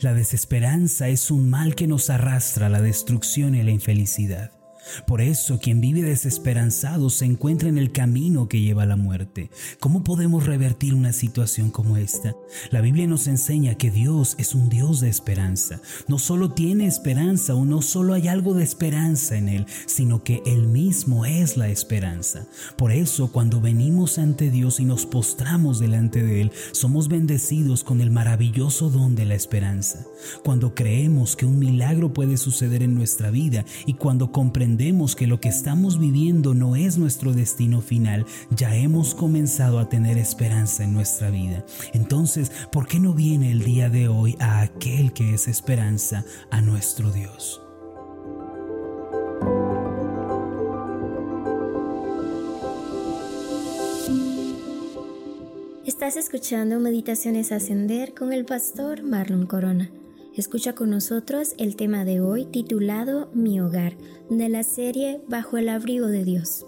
La desesperanza es un mal que nos arrastra a la destrucción y la infelicidad. Por eso quien vive desesperanzado se encuentra en el camino que lleva a la muerte. ¿Cómo podemos revertir una situación como esta? La Biblia nos enseña que Dios es un Dios de esperanza. No solo tiene esperanza o no solo hay algo de esperanza en Él, sino que Él mismo es la esperanza. Por eso cuando venimos ante Dios y nos postramos delante de Él, somos bendecidos con el maravilloso don de la esperanza. Cuando creemos que un milagro puede suceder en nuestra vida y cuando comprendemos que lo que estamos viviendo no es nuestro destino final, ya hemos comenzado a tener esperanza en nuestra vida. Entonces, ¿por qué no viene el día de hoy a aquel que es esperanza, a nuestro Dios? Estás escuchando Meditaciones Ascender con el pastor Marlon Corona. Escucha con nosotros el tema de hoy titulado Mi hogar, de la serie Bajo el abrigo de Dios.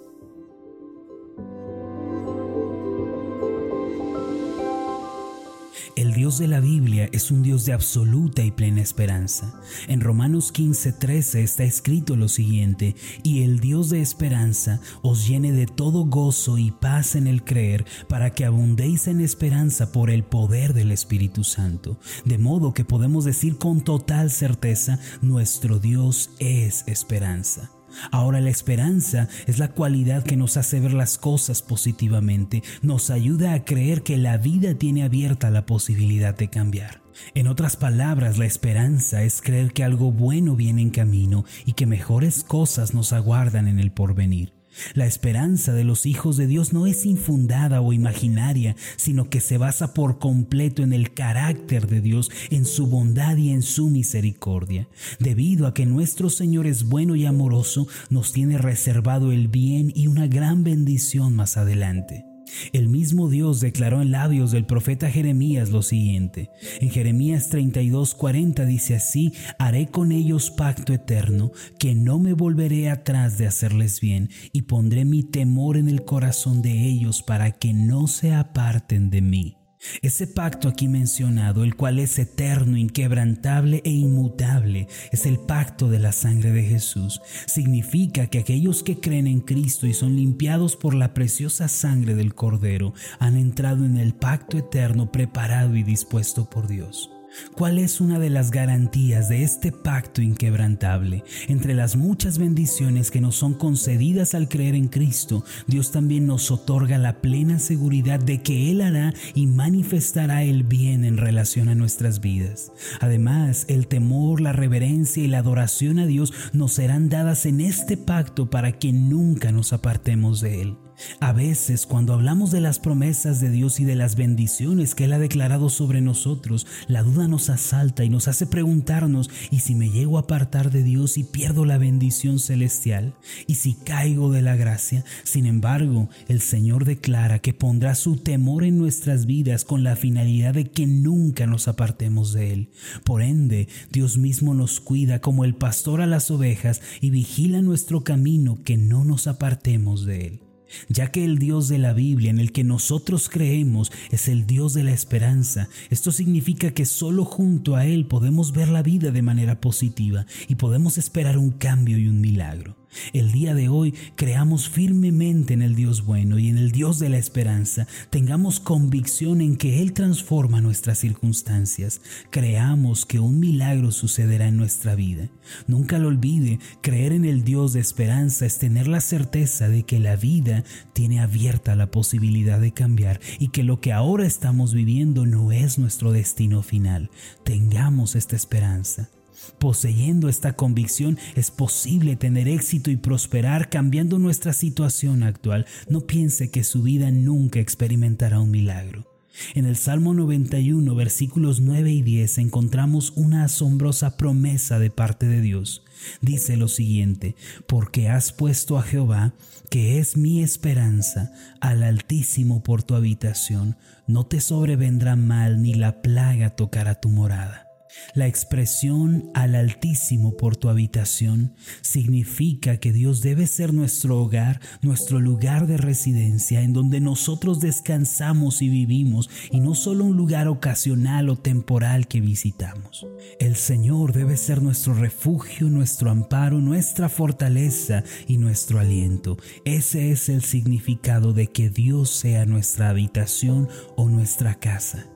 Dios de la Biblia es un Dios de absoluta y plena esperanza. En Romanos 15:13 está escrito lo siguiente, y el Dios de esperanza os llene de todo gozo y paz en el creer, para que abundéis en esperanza por el poder del Espíritu Santo. De modo que podemos decir con total certeza, nuestro Dios es esperanza. Ahora la esperanza es la cualidad que nos hace ver las cosas positivamente, nos ayuda a creer que la vida tiene abierta la posibilidad de cambiar. En otras palabras, la esperanza es creer que algo bueno viene en camino y que mejores cosas nos aguardan en el porvenir. La esperanza de los hijos de Dios no es infundada o imaginaria, sino que se basa por completo en el carácter de Dios, en su bondad y en su misericordia. Debido a que nuestro Señor es bueno y amoroso, nos tiene reservado el bien y una gran bendición más adelante. El mismo Dios declaró en labios del profeta Jeremías lo siguiente. En Jeremías 32:40 dice así, haré con ellos pacto eterno, que no me volveré atrás de hacerles bien, y pondré mi temor en el corazón de ellos para que no se aparten de mí. Ese pacto aquí mencionado, el cual es eterno, inquebrantable e inmutable, es el pacto de la sangre de Jesús. Significa que aquellos que creen en Cristo y son limpiados por la preciosa sangre del Cordero han entrado en el pacto eterno preparado y dispuesto por Dios. ¿Cuál es una de las garantías de este pacto inquebrantable? Entre las muchas bendiciones que nos son concedidas al creer en Cristo, Dios también nos otorga la plena seguridad de que Él hará y manifestará el bien en relación a nuestras vidas. Además, el temor, la reverencia y la adoración a Dios nos serán dadas en este pacto para que nunca nos apartemos de Él. A veces cuando hablamos de las promesas de Dios y de las bendiciones que Él ha declarado sobre nosotros, la duda nos asalta y nos hace preguntarnos, ¿y si me llego a apartar de Dios y pierdo la bendición celestial? ¿Y si caigo de la gracia? Sin embargo, el Señor declara que pondrá su temor en nuestras vidas con la finalidad de que nunca nos apartemos de Él. Por ende, Dios mismo nos cuida como el pastor a las ovejas y vigila nuestro camino que no nos apartemos de Él ya que el Dios de la Biblia en el que nosotros creemos es el Dios de la esperanza. Esto significa que solo junto a Él podemos ver la vida de manera positiva y podemos esperar un cambio y un milagro. El día de hoy creamos firmemente en el Dios bueno y en el Dios de la esperanza. Tengamos convicción en que Él transforma nuestras circunstancias. Creamos que un milagro sucederá en nuestra vida. Nunca lo olvide, creer en el Dios de esperanza es tener la certeza de que la vida tiene abierta la posibilidad de cambiar y que lo que ahora estamos viviendo no es nuestro destino final. Tengamos esta esperanza. Poseyendo esta convicción es posible tener éxito y prosperar cambiando nuestra situación actual. No piense que su vida nunca experimentará un milagro. En el Salmo 91, versículos 9 y 10 encontramos una asombrosa promesa de parte de Dios. Dice lo siguiente, porque has puesto a Jehová, que es mi esperanza, al Altísimo por tu habitación, no te sobrevendrá mal ni la plaga tocará tu morada. La expresión al Altísimo por tu habitación significa que Dios debe ser nuestro hogar, nuestro lugar de residencia, en donde nosotros descansamos y vivimos, y no solo un lugar ocasional o temporal que visitamos. El Señor debe ser nuestro refugio, nuestro amparo, nuestra fortaleza y nuestro aliento. Ese es el significado de que Dios sea nuestra habitación o nuestra casa.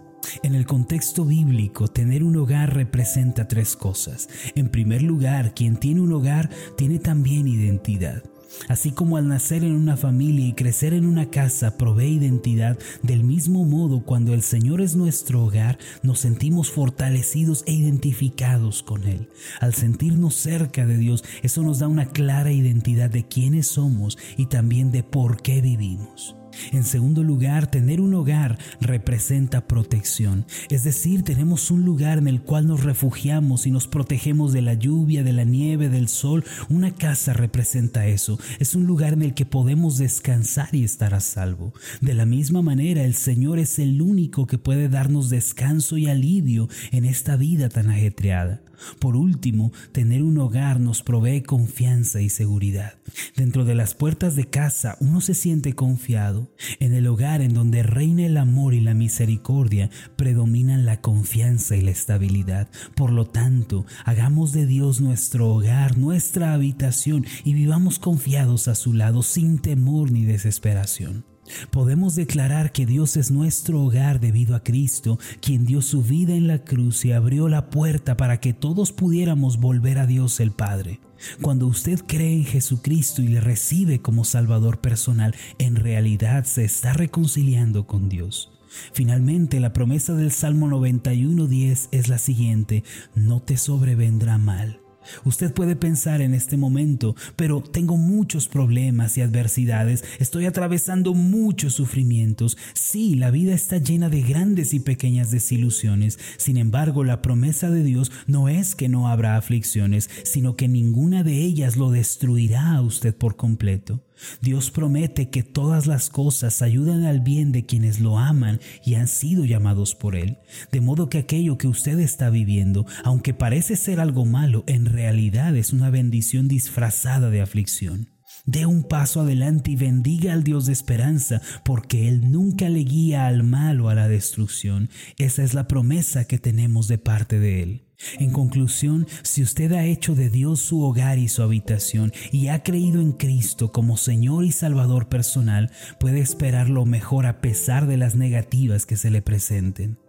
En el contexto bíblico, tener un hogar representa tres cosas. En primer lugar, quien tiene un hogar tiene también identidad. Así como al nacer en una familia y crecer en una casa provee identidad, del mismo modo cuando el Señor es nuestro hogar, nos sentimos fortalecidos e identificados con Él. Al sentirnos cerca de Dios, eso nos da una clara identidad de quiénes somos y también de por qué vivimos. En segundo lugar, tener un hogar representa protección, es decir, tenemos un lugar en el cual nos refugiamos y nos protegemos de la lluvia, de la nieve, del sol. Una casa representa eso, es un lugar en el que podemos descansar y estar a salvo. De la misma manera, el Señor es el único que puede darnos descanso y alivio en esta vida tan ajetreada. Por último, tener un hogar nos provee confianza y seguridad. Dentro de las puertas de casa uno se siente confiado. En el hogar en donde reina el amor y la misericordia, predominan la confianza y la estabilidad. Por lo tanto, hagamos de Dios nuestro hogar, nuestra habitación y vivamos confiados a su lado sin temor ni desesperación. Podemos declarar que Dios es nuestro hogar debido a Cristo, quien dio su vida en la cruz y abrió la puerta para que todos pudiéramos volver a Dios el Padre. Cuando usted cree en Jesucristo y le recibe como Salvador personal, en realidad se está reconciliando con Dios. Finalmente, la promesa del Salmo 91.10 es la siguiente, no te sobrevendrá mal Usted puede pensar en este momento, pero tengo muchos problemas y adversidades, estoy atravesando muchos sufrimientos. Sí, la vida está llena de grandes y pequeñas desilusiones. Sin embargo, la promesa de Dios no es que no habrá aflicciones, sino que ninguna de ellas lo destruirá a usted por completo. Dios promete que todas las cosas ayudan al bien de quienes lo aman y han sido llamados por Él. De modo que aquello que usted está viviendo, aunque parece ser algo malo, en realidad es una bendición disfrazada de aflicción. Dé un paso adelante y bendiga al Dios de esperanza, porque Él nunca le guía al mal o a la destrucción. Esa es la promesa que tenemos de parte de Él. En conclusión, si usted ha hecho de Dios su hogar y su habitación y ha creído en Cristo como Señor y Salvador personal, puede esperar lo mejor a pesar de las negativas que se le presenten.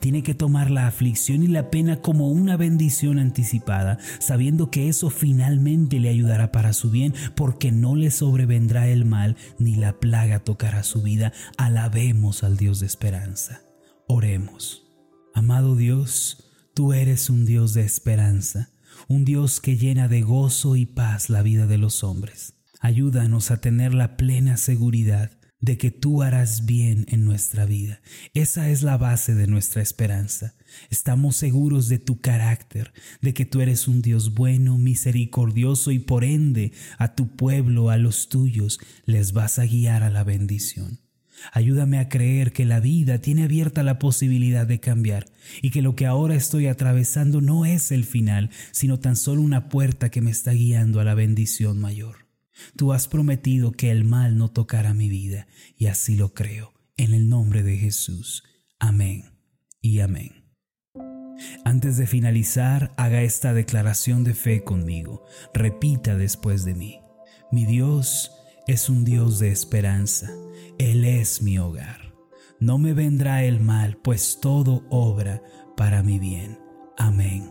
Tiene que tomar la aflicción y la pena como una bendición anticipada, sabiendo que eso finalmente le ayudará para su bien, porque no le sobrevendrá el mal ni la plaga tocará su vida. Alabemos al Dios de esperanza. Oremos. Amado Dios, Tú eres un Dios de esperanza, un Dios que llena de gozo y paz la vida de los hombres. Ayúdanos a tener la plena seguridad de que tú harás bien en nuestra vida. Esa es la base de nuestra esperanza. Estamos seguros de tu carácter, de que tú eres un Dios bueno, misericordioso y por ende a tu pueblo, a los tuyos, les vas a guiar a la bendición. Ayúdame a creer que la vida tiene abierta la posibilidad de cambiar y que lo que ahora estoy atravesando no es el final, sino tan solo una puerta que me está guiando a la bendición mayor. Tú has prometido que el mal no tocará mi vida y así lo creo. En el nombre de Jesús. Amén y amén. Antes de finalizar, haga esta declaración de fe conmigo. Repita después de mí. Mi Dios es un Dios de esperanza él es mi hogar. No me vendrá el mal, pues todo obra para mi bien. Amén.